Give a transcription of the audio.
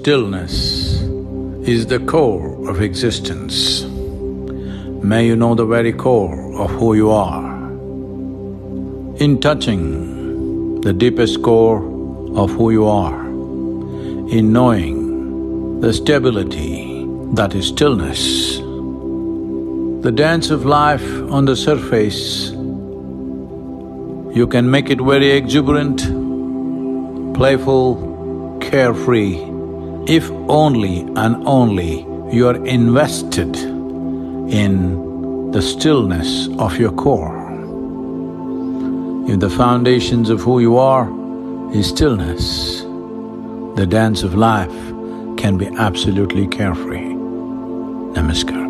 Stillness is the core of existence. May you know the very core of who you are. In touching the deepest core of who you are, in knowing the stability that is stillness, the dance of life on the surface, you can make it very exuberant, playful, carefree, if only and only you are invested in the stillness of your core. If the foundations of who you are is stillness, the dance of life can be absolutely carefree. Namaskar.